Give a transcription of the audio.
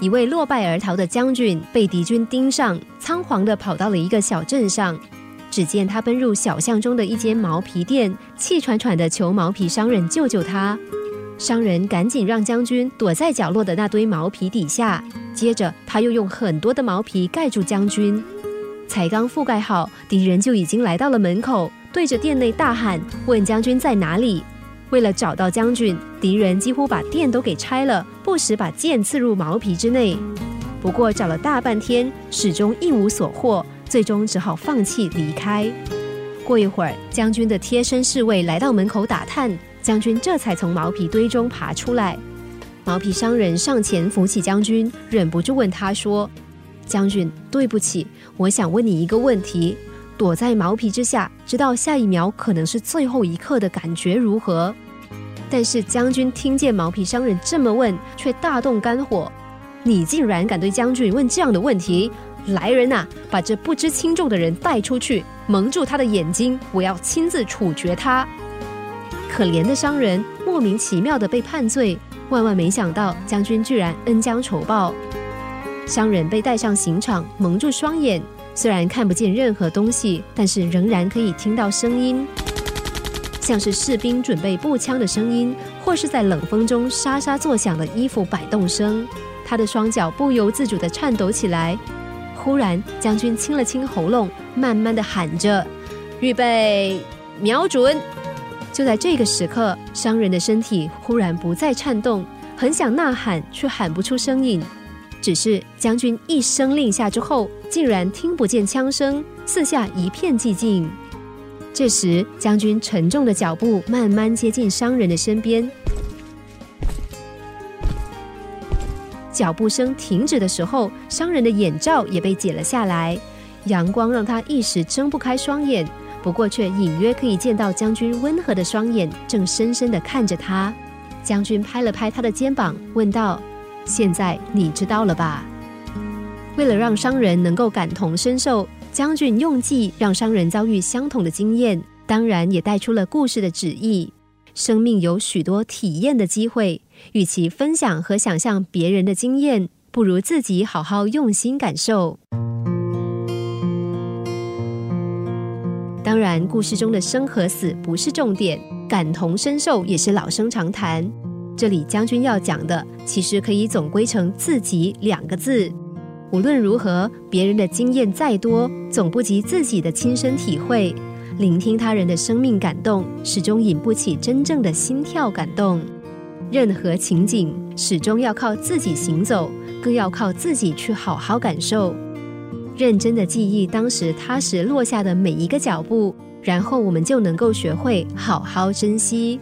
一位落败而逃的将军被敌军盯上，仓皇地跑到了一个小镇上。只见他奔入小巷中的一间毛皮店，气喘喘地求毛皮商人救救他。商人赶紧让将军躲在角落的那堆毛皮底下，接着他又用很多的毛皮盖住将军。才刚覆盖好，敌人就已经来到了门口，对着店内大喊：“问将军在哪里？”为了找到将军，敌人几乎把店都给拆了，不时把剑刺入毛皮之内。不过找了大半天，始终一无所获，最终只好放弃离开。过一会儿，将军的贴身侍卫来到门口打探，将军这才从毛皮堆中爬出来。毛皮商人上前扶起将军，忍不住问他说：“将军，对不起，我想问你一个问题。”躲在毛皮之下，知道下一秒可能是最后一刻的感觉如何？但是将军听见毛皮商人这么问，却大动肝火。你竟然敢对将军问这样的问题！来人呐，把这不知轻重的人带出去，蒙住他的眼睛，我要亲自处决他。可怜的商人莫名其妙的被判罪，万万没想到将军居然恩将仇报。商人被带上刑场，蒙住双眼。虽然看不见任何东西，但是仍然可以听到声音，像是士兵准备步枪的声音，或是在冷风中沙沙作响的衣服摆动声。他的双脚不由自主地颤抖起来。忽然，将军清了清喉咙，慢慢地喊着：“预备，瞄准！”就在这个时刻，商人的身体忽然不再颤动，很想呐喊，却喊不出声音。只是将军一声令下之后，竟然听不见枪声，四下一片寂静。这时，将军沉重的脚步慢慢接近商人的身边。脚步声停止的时候，商人的眼罩也被解了下来，阳光让他一时睁不开双眼，不过却隐约可以见到将军温和的双眼正深深的看着他。将军拍了拍他的肩膀，问道。现在你知道了吧？为了让商人能够感同身受，将军用计让商人遭遇相同的经验，当然也带出了故事的旨意。生命有许多体验的机会，与其分享和想象别人的经验，不如自己好好用心感受。当然，故事中的生和死不是重点，感同身受也是老生常谈。这里将军要讲的，其实可以总归成“自己”两个字。无论如何，别人的经验再多，总不及自己的亲身体会。聆听他人的生命感动，始终引不起真正的心跳感动。任何情景，始终要靠自己行走，更要靠自己去好好感受。认真的记忆当时踏实落下的每一个脚步，然后我们就能够学会好好珍惜。